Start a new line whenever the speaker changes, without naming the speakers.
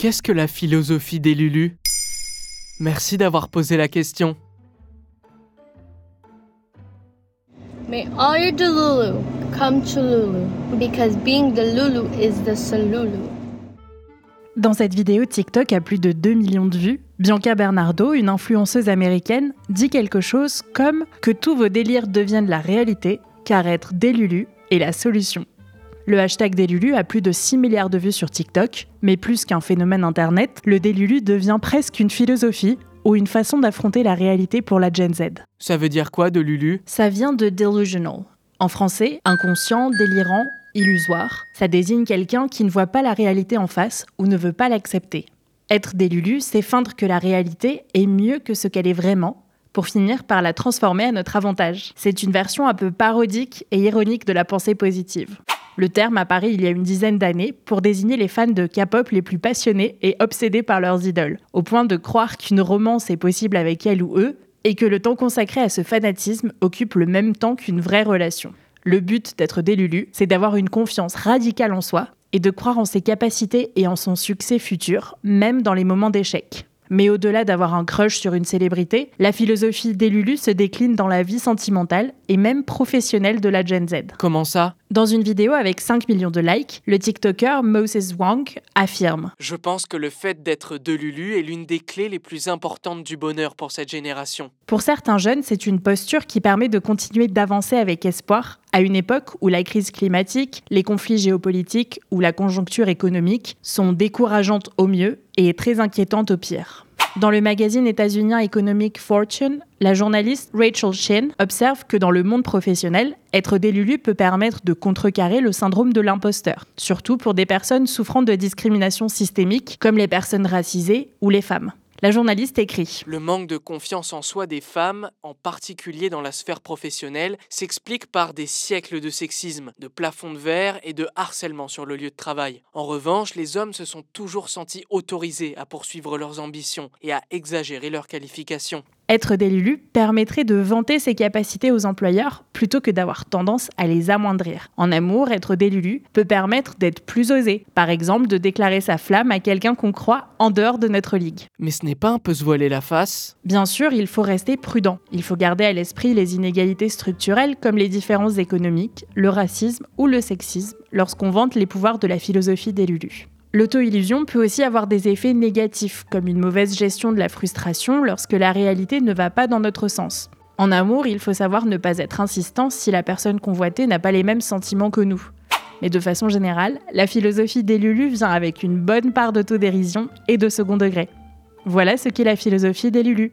Qu'est-ce que la philosophie des Lulu Merci d'avoir posé la question.
May all your Delulu come to Lulu, because being the Lulu is the Salulu.
Dans cette vidéo TikTok à plus de 2 millions de vues, Bianca Bernardo, une influenceuse américaine, dit quelque chose comme que tous vos délires deviennent la réalité, car être des Lulu est la solution. Le hashtag Délulu a plus de 6 milliards de vues sur TikTok, mais plus qu'un phénomène internet, le Délulu devient presque une philosophie ou une façon d'affronter la réalité pour la Gen Z.
Ça veut dire quoi de Lulu
Ça vient de delusional. En français, inconscient, délirant, illusoire. Ça désigne quelqu'un qui ne voit pas la réalité en face ou ne veut pas l'accepter. Être délulu, c'est feindre que la réalité est mieux que ce qu'elle est vraiment, pour finir par la transformer à notre avantage. C'est une version un peu parodique et ironique de la pensée positive. Le terme apparaît il y a une dizaine d'années pour désigner les fans de K-pop les plus passionnés et obsédés par leurs idoles, au point de croire qu'une romance est possible avec elle ou eux, et que le temps consacré à ce fanatisme occupe le même temps qu'une vraie relation. Le but d'être délulu, c'est d'avoir une confiance radicale en soi et de croire en ses capacités et en son succès futur, même dans les moments d'échec. Mais au-delà d'avoir un crush sur une célébrité, la philosophie des Lulu se décline dans la vie sentimentale et même professionnelle de la Gen Z.
Comment ça?
Dans une vidéo avec 5 millions de likes, le TikToker Moses Wang affirme
Je pense que le fait d'être de Lulu est l'une des clés les plus importantes du bonheur pour cette génération.
Pour certains jeunes, c'est une posture qui permet de continuer d'avancer avec espoir à une époque où la crise climatique, les conflits géopolitiques ou la conjoncture économique sont décourageantes au mieux et très inquiétantes au pire. Dans le magazine états-unien économique Fortune, la journaliste Rachel Shin observe que dans le monde professionnel, être délulu peut permettre de contrecarrer le syndrome de l'imposteur, surtout pour des personnes souffrant de discrimination systémique comme les personnes racisées ou les femmes. La journaliste écrit
Le manque de confiance en soi des femmes, en particulier dans la sphère professionnelle, s'explique par des siècles de sexisme, de plafond de verre et de harcèlement sur le lieu de travail. En revanche, les hommes se sont toujours sentis autorisés à poursuivre leurs ambitions et à exagérer leurs qualifications.
Être délulu permettrait de vanter ses capacités aux employeurs plutôt que d'avoir tendance à les amoindrir. En amour, être délulu peut permettre d'être plus osé, par exemple de déclarer sa flamme à quelqu'un qu'on croit en dehors de notre ligue.
Mais ce n'est pas un peu se voiler la face?
Bien sûr, il faut rester prudent. Il faut garder à l'esprit les inégalités structurelles comme les différences économiques, le racisme ou le sexisme lorsqu'on vante les pouvoirs de la philosophie des. L'auto-illusion peut aussi avoir des effets négatifs, comme une mauvaise gestion de la frustration lorsque la réalité ne va pas dans notre sens. En amour, il faut savoir ne pas être insistant si la personne convoitée n'a pas les mêmes sentiments que nous. Mais de façon générale, la philosophie des Lulu vient avec une bonne part d'autodérision et de second degré. Voilà ce qu'est la philosophie des Lulu.